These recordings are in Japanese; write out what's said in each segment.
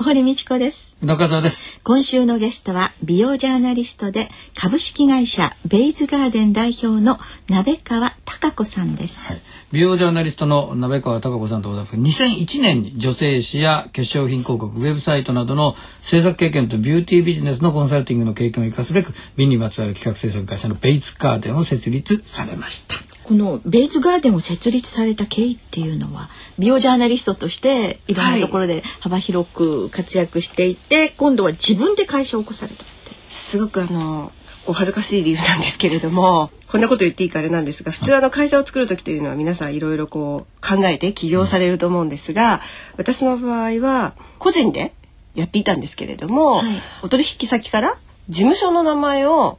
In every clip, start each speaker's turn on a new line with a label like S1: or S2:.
S1: 堀道子です。
S2: 中澤です。
S1: 今週のゲストは美容ジャーナリストで株式会社ベイズガーデン代表の鍋川貴子さんです、はい。
S2: 美容ジャーナリストの鍋川貴子さんとございます。2001年に女性誌や化粧品広告ウェブサイトなどの制作経験とビューティービジネスのコンサルティングの経験を生かすべく美にまつわる企画制作会社のベイズガーデンを設立されました
S1: このベイズガーデンを設立された経緯っていうのは美容ジャーナリストとしてい。ろんなところで幅広く活躍していて、はい、今度は自分で会社を起こされた
S3: すごくあのお恥ずかしい理由なんですけれどもこんなこと言っていいかあれなんですが普通あの会社を作る時というのは皆さんいろいろこう考えて起業されると思うんですが私の場合は個人でやっていたんですけれども、はい、お取引先から事務所の名前を、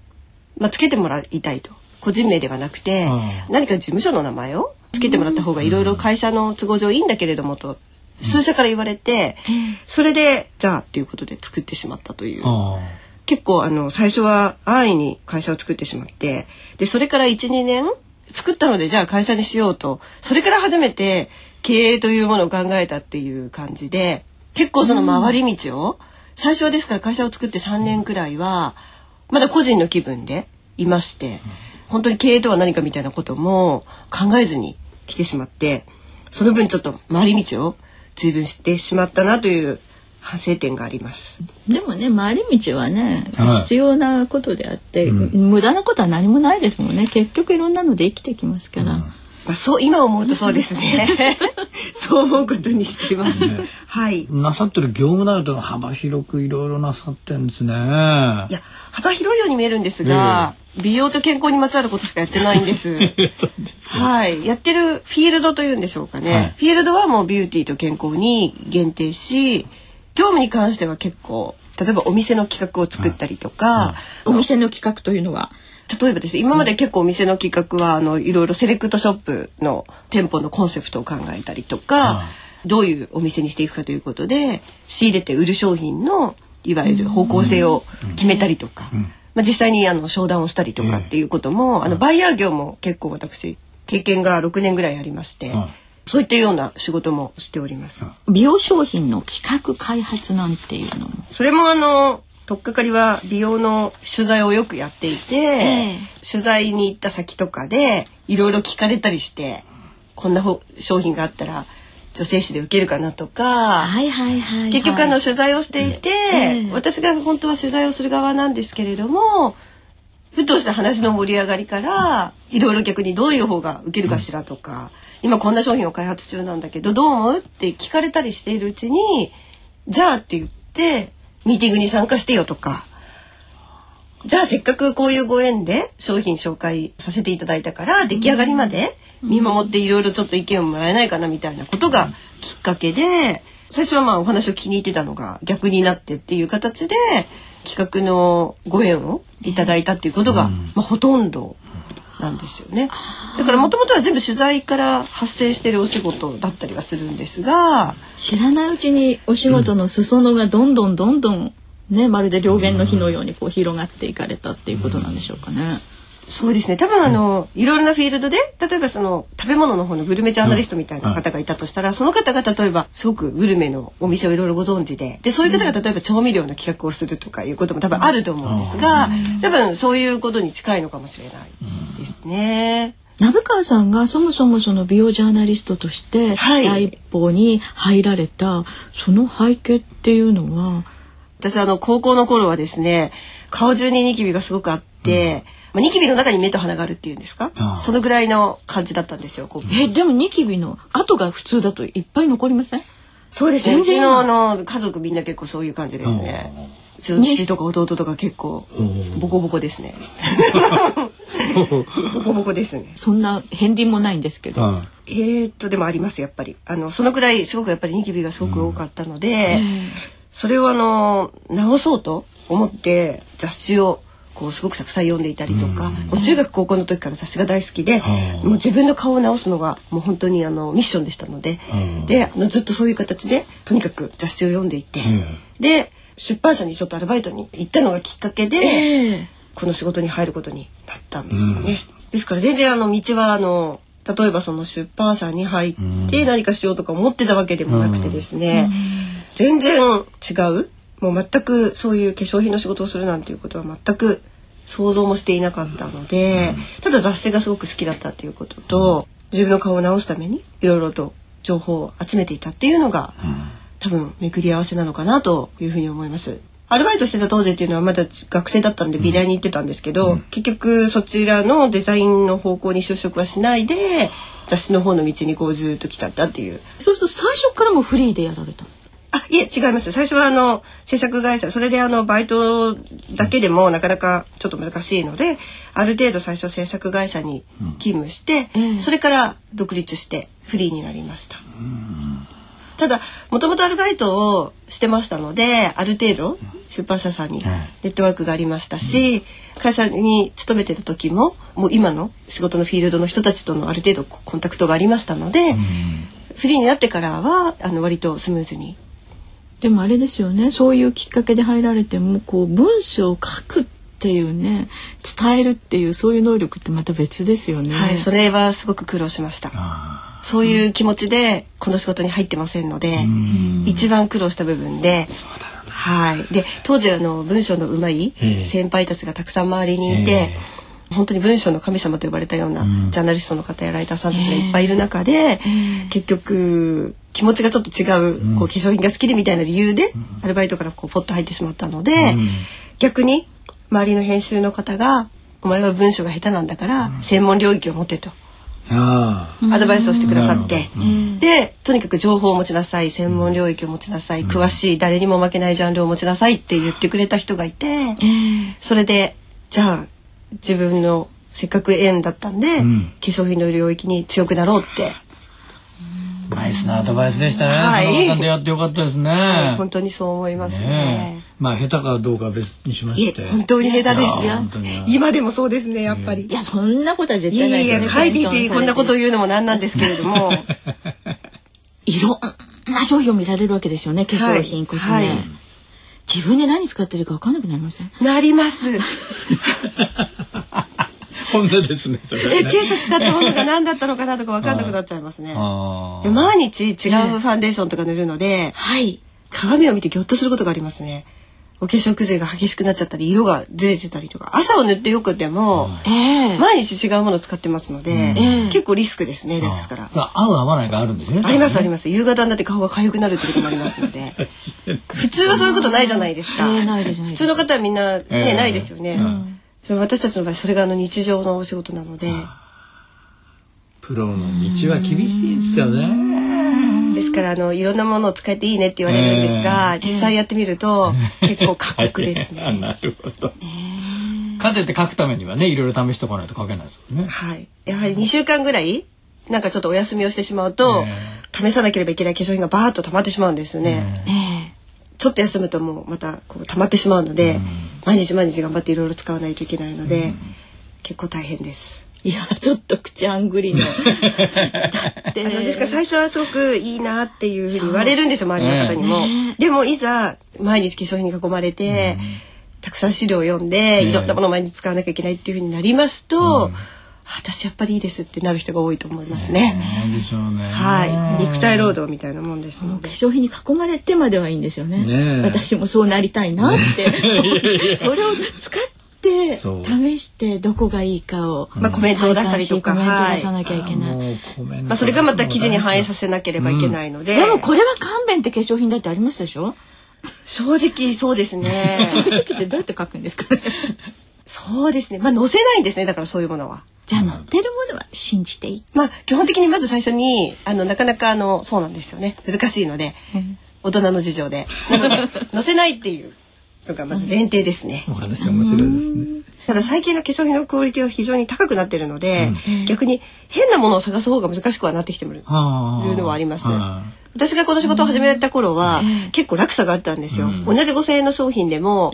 S3: まあ、つけてもらいたいと個人名ではなくて、何か事務所の名前をつけてもらった方がいろいろ会社の都合上いいんだけれどもと数社から言われて、それでじゃあっていうことで作ってしまったという。結構あの最初は安易に会社を作ってしまってでそれから12年作ったのでじゃあ会社にしようとそれから初めて経営というものを考えたっていう感じで結構その回り道を、最初はですから会社を作って3年くらいはまだ個人の気分でいまして本当に経営とは何かみたいなことも考えずに来てしまってその分ちょっと回り道を随分してしまったなという反省点があります。
S1: でもね回り道はね、必要なことであって、うん、無駄なことは何もないですもんね。結局いろんなので生きてきますから、うん、ま
S3: あ、そう今思うとそうですね。そう思うことにしています、ね、はい。
S2: なさってる業務内容と幅広くいろいろなさってんですね。い
S3: や幅広いように見えるんですが、えー、美容と健康にまつわることしかやってないんです。はい。やってるフィールドというんでしょうかね、はい、フィールドはもうビューティーと健康に限定し業務に関しては結構例えばお店の企画を作ったりとか、
S1: お店の企画というのは？
S3: 例えばですね今まで結構お店の企画はあのいろいろセレクトショップの店舗のコンセプトを考えたりとか、どういうお店にしていくかということで仕入れて売る商品のいわゆる方向性を決めたりとか、まあ、実際にあの商談をしたりとかっていうことも、あのバイヤー業も結構私経験が6年ぐらいありまして。そういったような仕事もしております。
S1: 美容商品の企画開発なんていうのも。
S3: それもあの取っかかりは美容の取材をよくやっていて、えー、取材に行った先とかでいろいろ聞かれたりしてこんな商品があったら女性誌で受けるかなとか、
S1: はいはいはい、はい、
S3: 結局あの取材をしていて、えー、私が本当は取材をする側なんですけれどもふとした話の盛り上がりからいろいろ逆にどういう方が受けるかしらとか。今こんな商品を開発中なんだけどどう思う？って聞かれたりしているうちにじゃあって言ってミーティングに参加してよとかじゃあせっかくこういうご縁で商品紹介させていただいたから出来上がりまで見守っていろいろちょっと意見をもらえないかなみたいなことがきっかけで最初はまあお話を気に入ってたのが逆になってっていう形で企画のご縁をいただいたっていうことが、まあ、ほとんどなんですよね。だからもともとは全部取材から発生してるお仕事だったりはするんですが
S1: 知らないうちにお仕事の裾野がどんどんどんどんねまるで両言の火のようにこう広がっていかれたっていうことなんでしょうかね。
S3: そうですね。多分あの、いろいろなフィールドで例えばその食べ物の方のグルメジャーナリストみたいな方がいたとしたら、その方が例えばすごくグルメのお店をいろいろご存知ででそういう方が例えば調味料の企画をするとかいうことも多分あると思うんですが、多分そういうことに近いのかもしれないですね。
S1: 鍋川さんがそもそもその美容ジャーナリストとして第一歩に入られた、その背景っていうのは
S3: 私あの高校の頃はですね顔中にニキビがすごくあって、うん。まあ、ニキビの中に目と鼻があるっていうんですか？そのぐらいの感じだったんですよこう
S1: えでもニキビの跡が普通だといっぱい残りません？
S3: そうですね。うちのあの家族みんな結構そういう感じですね。うちの父とか弟とか結構ボコボコですね。ボコボコですね。
S1: そんな片鱗もないんですけど、
S2: は
S3: えー、っとでもありますやっぱり。あのそのくらいすごくやっぱりニキビがすごく多かったので、それをあの直そうと思って雑誌をこうすごくたくさん読んでいたりとか、もう中学高校の時から雑誌が大好きで、もう自分の顔を直すのがもう本当にあのミッションでしたので、であのずっとそういう形でとにかく雑誌を読んでいて、で出版社にちょっとアルバイトに行ったのがきっかけで、
S1: ええ。
S3: この仕事に入ることになったんですよね。ですから全然あの道はあの例えばその出版社に入って何かしようとか思ってたわけでもなくてですね、全然違う？もう全くそういう化粧品の仕事をするなんていうことは全く想像もしていなかったので、ただ雑誌がすごく好きだったっていうことと、自分の顔を直すためにいろいろと情報を集めていたっていうのが、多分巡り合わせなのかなというふうに思います。アルバイトしてた当時っていうのはまだ学生だったんで美大に行ってたんですけど、結局そちらのデザインの方向に就職はしないで雑誌の方の道にこうずっと来ちゃったっていう。
S1: そうすると最初からもうフリーでやられた？
S3: あ、いえ、違います。最初はあの、制作会社、それであの、バイトだけでもなかなかちょっと難しいので、ある程度最初制作会社に勤務して、それから独立してフリーになりました。ただ、もともとアルバイトをしてましたので、ある程度出版社さんにネットワークがありましたし、会社に勤めてた時も、もう今の仕事のフィールドの人たちとのある程度コンタクトがありましたので、フリーになってからは、あの、割とスムーズに
S1: でもあれですよねそういうきっかけで入られてもこう文章を書くっていうね伝えるっていうそういう能力ってまた別ですよね。
S3: はい、それはすごく苦労しました。そういう気持ちでこの仕事に入ってませんので、一番苦労した部分で。はい。で、当時あの文章の上手い
S2: ええ
S3: 先輩たちがたくさん周りにいて、
S2: え
S3: 本当に文章の神様と呼ばれたようなジャーナリストの方やライターさんたちがいっぱいいる中で、結局気持ちがちょっと違う、こう化粧品が好きでみたいな理由で、アルバイトからこうポッと入ってしまったので、逆に周りの編集の方が「お前は文章が下手なんだから専門領域を持て」と。
S2: あ
S3: アドバイスをしてくださって、でとにかく情報を持ちなさい。専門領域を持ちなさい、詳しい誰にも負けないジャンルを持ちなさいって言ってくれた人がいて、それでじゃあ自分のせっかく縁だったんで、
S2: ん。
S3: 化粧品の領域に強くなろうって、
S2: あナイスなアドバイスでしたね。
S3: はい。
S2: その方出会ってよかったですね。
S3: 本当にそう思いますね。
S2: ね。えまあ下手かどうかは別にしまして。
S3: 本当に下手です
S2: 本当に。
S3: 今でもそうですねやっぱり。
S1: いやそんなことは絶
S3: い
S1: 対ない
S3: やいや書いていてこんなこと言うのもなんなんですけれども。
S1: いろんな商品を見られるわけですよね化粧品、
S3: はい。
S1: コスメ、
S3: はい
S1: 自分で何使ってるか分かんなくなりません？
S3: なります。
S2: 本音ですね。それ
S3: え、
S2: ね
S3: 今朝使ったものが何だったのかなとか分かんなくなっちゃいますね。毎日違うファンデーションとか塗るので、
S1: はい
S3: 鏡を見てギョッとすることがありますね。お化粧崩れが激しくなっちゃったり、色がずれてたりとか、朝を塗ってよくても、
S1: ええ
S3: 毎日違うものを使ってますので、
S1: え
S3: 結構リスクですね、ですから。
S2: あ合う合わないがあるんですね。
S3: ありますあります。夕方になって顔が痒くなるってこともありますので。普通はそういうことないじゃないですか。
S1: ええないですないです
S3: 普通の方はみんなね、
S2: ええ
S3: ないですよね。それ私たちの場合それがあの日常のお仕事なので。
S2: プロの道は厳しいですよね。
S3: ですからあのいろんなものを使えていいねって言われるんですが、
S2: え
S3: 実際やってみると結構過酷ですね。
S2: なるほど。勝てて書くためにはね、いろいろ試しておかないと書けないですね。
S3: はい。やはり2週間ぐらいなんかちょっとお休みをしてしまうと、試さなければいけない化粧品がバーッと溜まってしまうんですね。
S1: え
S3: ちょっと休むともうまたこう溜まってしまうので、毎日毎日頑張っていろいろ使わないといけないので、結構大変です。
S1: えいやちょっと口あんぐりの。だって。
S3: ですから最初はすごくいいなっていうふうに言われるんですよ周りの方にも。でもいざ毎日化粧品に囲まれて、たくさん資料を読んで、いろんなものを毎日使わなきゃいけないっていうふうになりますと、私やっぱりいいですってなる人が多いと思いますね。
S2: ねでしょうね。
S3: はい、肉体労働みたいなもんですの
S1: 化
S3: で。
S1: 粧品に囲まれてまではいいんですよね。
S2: ねえ。
S1: 私もそうなりたいなって、それを使って
S2: そう。
S1: 試してどこがいいかを、
S3: まあコメントを出したりとか。
S1: コメント出さなきゃいけない、
S2: もうコメント
S3: まあそれがまた記事に反映させなければいけないので、
S1: でもこれは勘弁って化粧品だってありますでしょ？
S3: 正直そうですね。
S1: そういう時ってどうやって書くんですかね？
S3: そうですね。まあ載せないんですね。だからそういうものは。
S1: じゃあ乗ってるものは信じていい？
S3: まあ基本的にまず最初にあのなかなかあのそうなんですよね。難しいので、大人の事情で載せないっていうのがまず前提ですね。
S2: お話面白いですね。
S3: ただ最近の化粧品のクオリティは非常に高くなってるので、逆に変なものを探す方が難しくはなってきてるいうのはあ。ります。私がこの仕事を始めた頃は、結構落差があったんですよ。同じ5,000円の商品でも、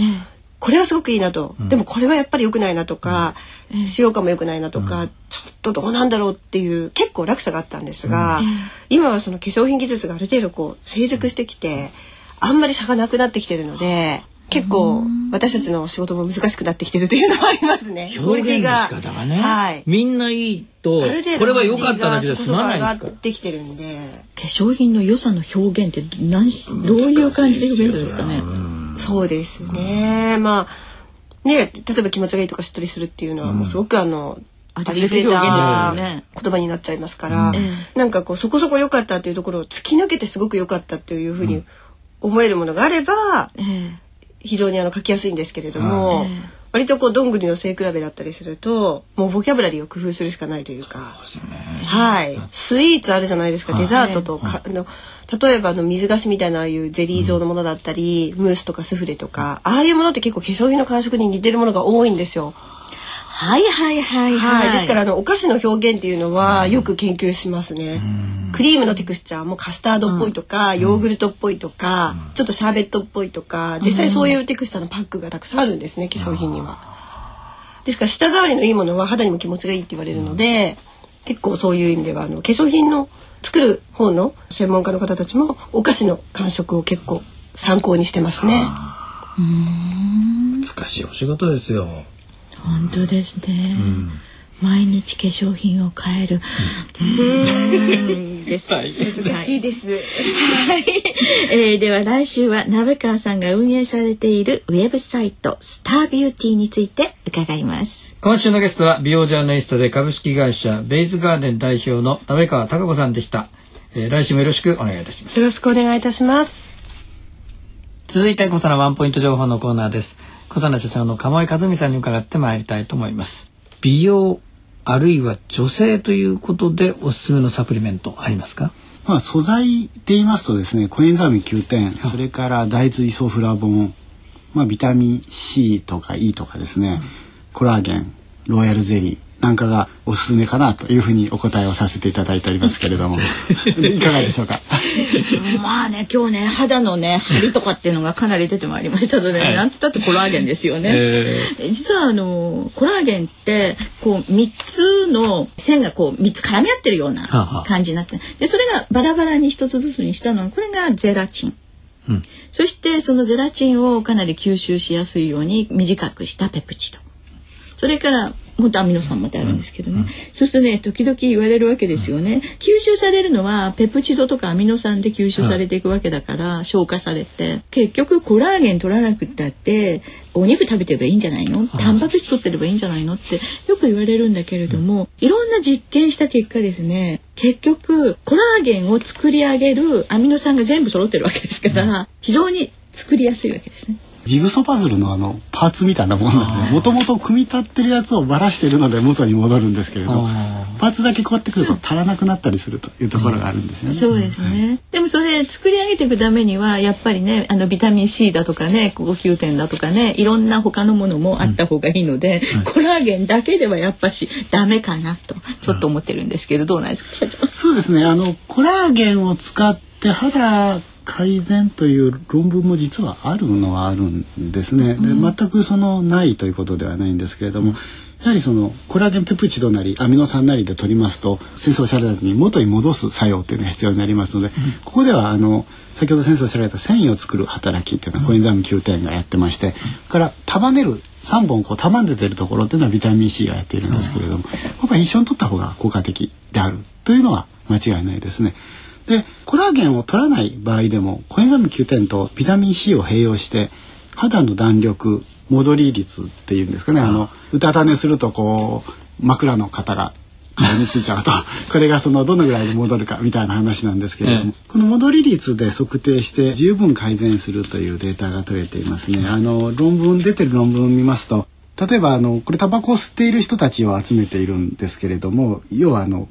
S3: これはすごくいいなと、でもこれはやっぱり良くないなとか、使用感も良くないなとか、ちょっとどうなんだろうっていう結構落差があったんですが、今はその化粧品技術がある程度こう成熟してきてあんまり差がなくなってきてるので結構私たちの仕事も難しくなってきてるというのはありますね。
S2: 表現の仕方がね、はい、みんないいとこれは良かっただけで済まないんですか。
S3: ってきてるんで
S1: 化粧品の良さの表現って何どういう感じで表現するんですかね。
S3: そうですね。まあね例えば気持ちがいいとかしっとりするっていうのはもうすごくあの。ありふれた言葉になっちゃいますから、うん、なんかこうそこそこ良かったっていうところを突き抜けてすごく良かったっていうふうに思えるものがあれば、うん非常にあの書きやすいんですけれども、はい、割とこうどんぐりの背比べだったりするともうボキャブラリーを工夫するしかないというか、はい。スイーツあるじゃないですか、デザートとか、あの例えばの水菓子みたいなああいうゼリー状のものだったり、うん、ムースとかスフレとかああいうものって結構化粧品の感触に似てるものが多いんですよ。
S1: はいはいはいはい。
S3: ですからあのお菓子の表現っていうのはよく研究しますね。クリームのテクスチャーもカスタードっぽいとか、ヨーグルトっぽいとか、ちょっとシャーベットっぽいとか、実際そういうテクスチャーのパックがたくさんあるんですね化粧品には。ですから舌触りのいいものは肌にも気持ちがいいって言われるので、結構そういう意味ではあの化粧品の作る方の専門家の方たちもお菓子の感触を結構参考にしてますね。
S2: 難しいお仕事ですよ。
S1: 本当ですね、うん、毎日化粧品を変える、
S3: です、はい、難しいです、はい。
S1: えー、では来週は鍋川さんが運営されているウェブサイトスタービューティーについて伺います。
S2: 今週のゲストは美容ジャーナリストで株式会社ベイズガーデン代表の鍋川貴子さんでした、えー、来週もよろしくお願いいたします。
S3: よろしくお願いいたします。
S2: 続いて小さなワンポイント情報のコーナーです小佐社長の鴨井和美さんに伺ってまいりたいと思います。美容あるいは女性ということでおすすめのサプリメントありますか？
S4: まあ素材で言いますとですねコエンザミ9点それから大豆イソフラボンまあビタミン C とか E とかですね、うん、コラーゲンロイヤルゼリーなんかがおすすめかなというふうにお答えをさせていただいておりますけれども。いかがでしょうか？
S1: まあね今日ね肌のね張りとかっていうのがかなり出てまいりましたので、はい、なんて言ったってコラーゲンですよね、えー、実はあのコラーゲンってこう3つの線がこう3つ絡み合ってるような感じになってでそれがバラバラに1つずつにしたのはこれがゼラチン。うん、そしてそのゼラチンをかなり吸収しやすいように短くしたペプチド。それから本当アミノ酸まであるんですけどね、うん、そうするとね時々言われるわけですよね、吸収されるのはペプチドとかアミノ酸で吸収されていくわけだから、消化されて。結局コラーゲン取らなくったってお肉食べてればいいんじゃないの？タンパク質取ってればいいんじゃないの？ってよく言われるんだけれども、いろんな実験した結果ですね結局コラーゲンを作り上げるアミノ酸が全部揃ってるわけですから、非常に作りやすいわけですね。
S4: ジグソパズルのあのパーツみたいなものなんでもともと組み立ってるやつをばらしているので元に戻るんですけれどパーツだけこうやってくると足らなくなったりするというところがあるんですよね。
S1: そうですね、はい、でもそれ作り上げていくためにはやっぱりねあのビタミン C だとかね呼吸点だとかねいろんな他のものもあった方がいいので、うん。はい、コラーゲンだけではやっぱしダメかなとちょっと思ってるんですけど、どうなんですか？社長。
S4: そうですね。あのコラーゲンを使って肌改善という論文も実はあるのはあるんですね。で全くそのないということではないんですけれども、やはりそのコラーゲンペプチドなりアミノ酸なりで取りますと先生おっしゃられたように元に戻す作用っていうのが必要になりますので、ここではあの先ほど先生おっしゃられた繊維を作る働きっていうのはコエンザイム9点がやってまして、から束ねる3本こう束ねてるところっていうのはビタミン C がやっているんですけれども、ここは一緒に取った方が効果的であるというのは間違いないですね。でコラーゲンを取らない場合でもコエンザミ9点とビタミン C を併用して肌の弾力戻り率っていうんですかね。あのうたた寝するとこう枕の型が顔についちゃうと これがそのどのぐらいで戻るかみたいな話なんですけれども、この戻り率で測定して十分改善するというデータが取れていますね。あの論文出てる論文を見ますと例えばあのこれタバコを吸っている人たちを集めているんですけれども要はあの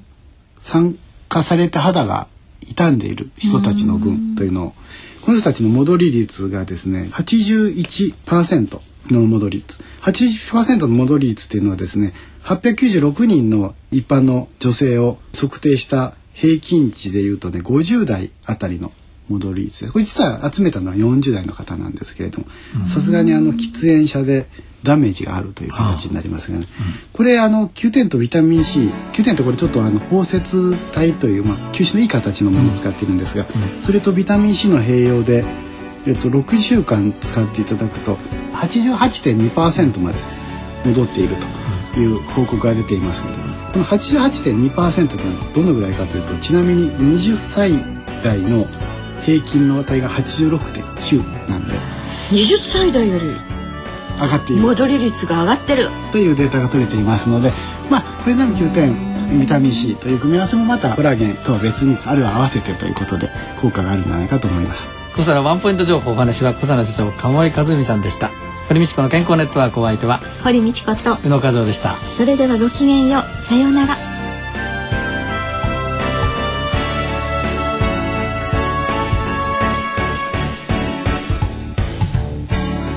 S4: 酸化された肌が傷んでいる人たちの群というのをこの人たちの戻り率がですね81%の戻り率。80%の戻り率っていうのはですね896人の一般の女性を測定した平均値でいうとね50代あたりの戻り率でこれ実は集めたのは40代の方なんですけれどもさすがにあの喫煙者でダメージがあるという形になりますが、ね、これあの Q 点とビタミン C Q 点とこれちょっとあの包摂体という、まあ、吸収のいい形のものを使っているんですが、それとビタミン C の併用で、えっと、6週間使っていただくと88.2%まで戻っているという報告が出ていますのでこの88.2%というのはどのぐらいかというとちなみに20歳代の平均の値が86.9なんで。
S1: 20歳代より
S4: 上がっている。
S1: 戻り率が上がってる。
S4: というデータが取れていますのでまあこれでも9点ビタミン C という組み合わせもまたコラーゲンとは別にあるいは合わせてということで効果があるんじゃないかと思います。
S2: 小皿ワンポイント情報お話は小皿社長鴨井和美さんでした。堀道子の健康ネットワークお相手は
S1: 堀道子と
S2: 宇野和夫でした。
S1: それではごきげんよう。さようなら